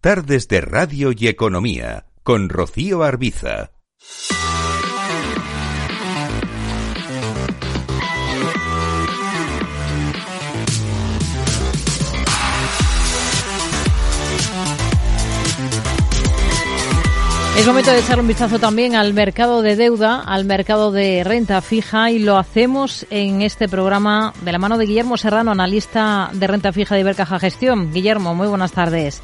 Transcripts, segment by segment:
Tardes de Radio y Economía con Rocío Arbiza. Es momento de echar un vistazo también al mercado de deuda, al mercado de renta fija y lo hacemos en este programa de la mano de Guillermo Serrano, analista de renta fija de Ibercaja Gestión. Guillermo, muy buenas tardes.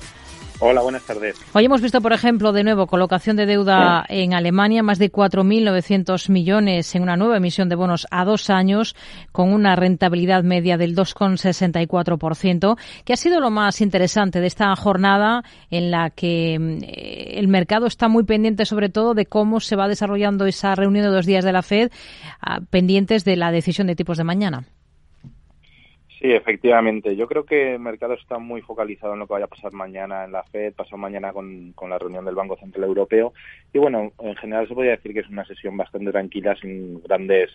Hola, buenas tardes. Hoy hemos visto, por ejemplo, de nuevo colocación de deuda en Alemania, más de 4.900 millones en una nueva emisión de bonos a dos años, con una rentabilidad media del 2,64%, que ha sido lo más interesante de esta jornada en la que eh, el mercado está muy pendiente, sobre todo, de cómo se va desarrollando esa reunión de dos días de la FED, ah, pendientes de la decisión de tipos de mañana. Sí, efectivamente. Yo creo que el mercado está muy focalizado en lo que vaya a pasar mañana en la Fed, pasó mañana con, la reunión del Banco Central Europeo. Y bueno, en general se podría decir que es una sesión bastante tranquila, sin grandes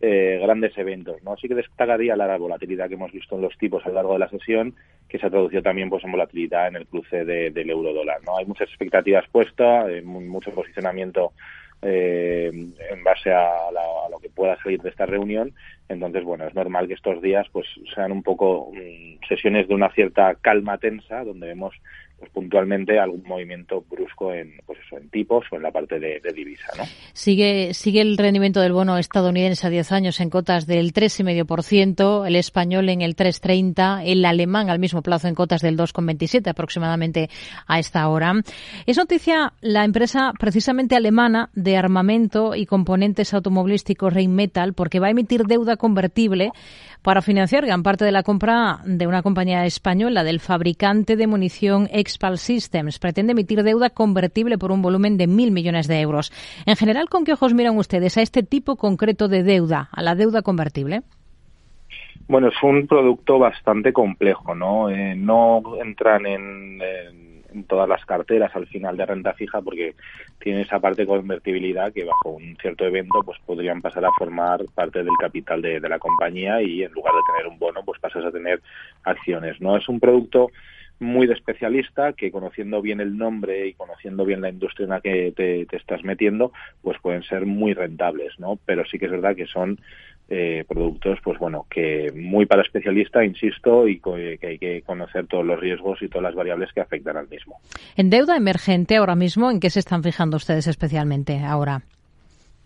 eh, grandes eventos. ¿no? Sí que destacaría la volatilidad que hemos visto en los tipos a lo largo de la sesión, que se ha traducido también pues, en volatilidad en el cruce del euro-dólar. ¿no? Hay muchas expectativas puestas, eh, mucho posicionamiento eh, en base a, lo que pueda salir de esta reunión. Entonces, bueno, es normal que estos días pues sean un poco mm, sesiones de una cierta calma tensa, donde vemos pues puntualmente algún movimiento brusco en pues eso en tipos o en la parte de, divisa ¿no? sigue sigue el rendimiento del bono estadounidense a 10 años en cotas del 3,5%, el español en el 3,30, el alemán al mismo plazo en cotas del 2,27 aproximadamente a esta hora. Es noticia la empresa precisamente alemana de armamento y componentes automovilísticos Rheinmetall porque va a emitir deuda convertible para financiar gran parte de la compra de una compañía española del fabricante de munición Expal Systems. Pretende emitir deuda convertible por un volumen de mil millones de euros. En general, ¿con qué ojos miran ustedes a este tipo concreto de deuda, a la deuda convertible? Bueno, es un producto bastante complejo, ¿no? Eh, no entran en en todas las carteras al final de renta fija porque tiene esa parte de convertibilidad que bajo un cierto evento pues podrían pasar a formar parte del capital de, la compañía y en lugar de tener un bono pues pasas a tener acciones no es un producto muy de especialista que conociendo bien el nombre y conociendo bien la industria en la que te, te, estás metiendo, pues pueden ser muy rentables, ¿no? Pero sí que es verdad que son eh, productos, pues bueno, que muy para especialista, insisto, y que hay que conocer todos los riesgos y todas las variables que afectan al mismo. En deuda emergente ahora mismo, ¿en qué se están fijando ustedes especialmente ahora?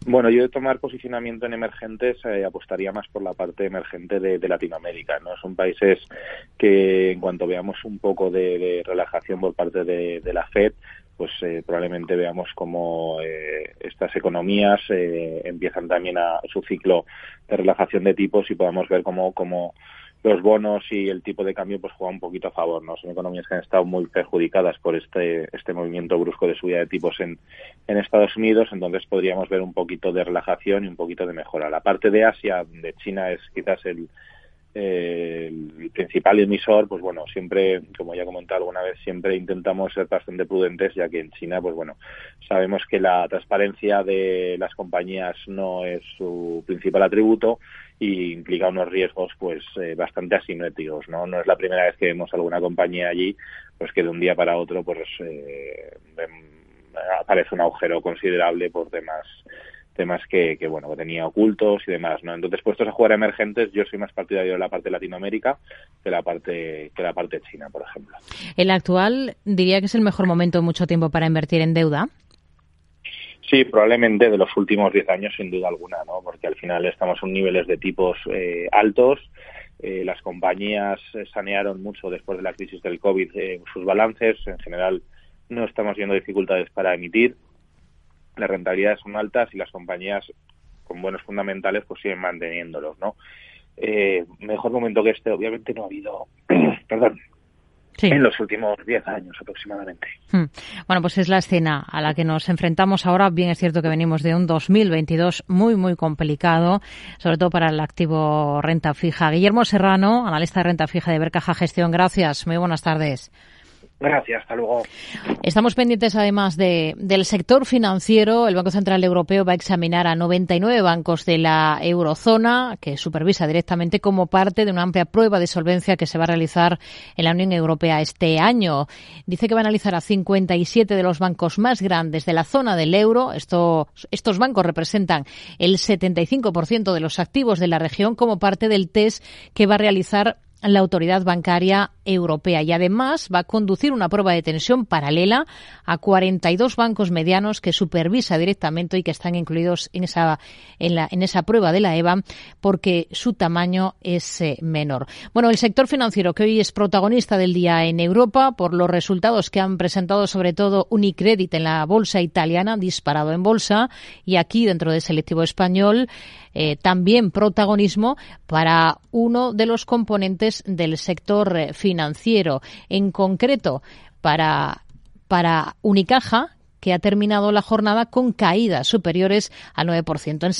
Bueno, yo de tomar posicionamiento en emergentes eh, apostaría más por la parte emergente de, Latinoamérica. No son países que, en cuanto veamos un poco de, relajación por parte de, de la Fed, pues eh, probablemente veamos cómo eh, estas economías eh, empiezan también a su ciclo de relajación de tipos y podamos ver cómo, los bonos y el tipo de cambio pues juegan un poquito a favor, ¿no? Son economías que han estado muy perjudicadas por este, este movimiento brusco de subida de tipos en, en Estados Unidos, entonces podríamos ver un poquito de relajación y un poquito de mejora. La parte de Asia, de China es quizás el, el principal emisor, pues bueno, siempre, como ya he comentado alguna vez, siempre intentamos ser bastante prudentes, ya que en China, pues bueno, sabemos que la transparencia de las compañías no es su principal atributo y implica unos riesgos, pues, eh, bastante asimétricos, ¿no? No es la primera vez que vemos alguna compañía allí, pues que de un día para otro, pues, eh, aparece un agujero considerable por temas temas que, que, bueno que tenía ocultos y demás no entonces puestos a jugar emergentes yo soy más partidario de la parte de Latinoamérica que la parte que la parte china por ejemplo el actual diría que es el mejor momento de mucho tiempo para invertir en deuda Sí, probablemente de los últimos 10 años, sin duda alguna, ¿no? porque al final estamos en niveles de tipos eh, altos. Eh, las compañías sanearon mucho después de la crisis del COVID eh, sus balances. En general, no estamos viendo dificultades para emitir las rentabilidades son altas y las compañías con buenos fundamentales pues siguen manteniéndolos, ¿no? Eh, mejor momento que este, obviamente no ha habido, perdón, en los últimos 10 años aproximadamente. Hmm. Bueno, pues es la escena a la que nos enfrentamos ahora. Bien es cierto que venimos de un 2022 muy, muy complicado, sobre todo para el activo renta fija. Guillermo Serrano, analista de renta fija de Bercaja Gestión, gracias. Muy buenas tardes. Gracias, hasta luego. Estamos pendientes además de, del sector financiero. El Banco Central Europeo va a examinar a 99 bancos de la eurozona que supervisa directamente como parte de una amplia prueba de solvencia que se va a realizar en la Unión Europea este año. Dice que va a analizar a 57 de los bancos más grandes de la zona del euro. Esto, estos bancos representan el 75% de los activos de la región como parte del test que va a realizar la autoridad bancaria europea y además va a conducir una prueba de tensión paralela a 42 bancos medianos que supervisa directamente y que están incluidos en esa en, la, en esa prueba de la EVA porque su tamaño es eh, menor. Bueno, el sector financiero que hoy es protagonista del día en Europa por los resultados que han presentado sobre todo Unicredit en la bolsa italiana disparado en bolsa y aquí dentro del selectivo español eh, también protagonismo para uno de los componentes del sector eh, financiero, en concreto para, para Unicaja, que ha terminado la jornada con caídas superiores al 9%.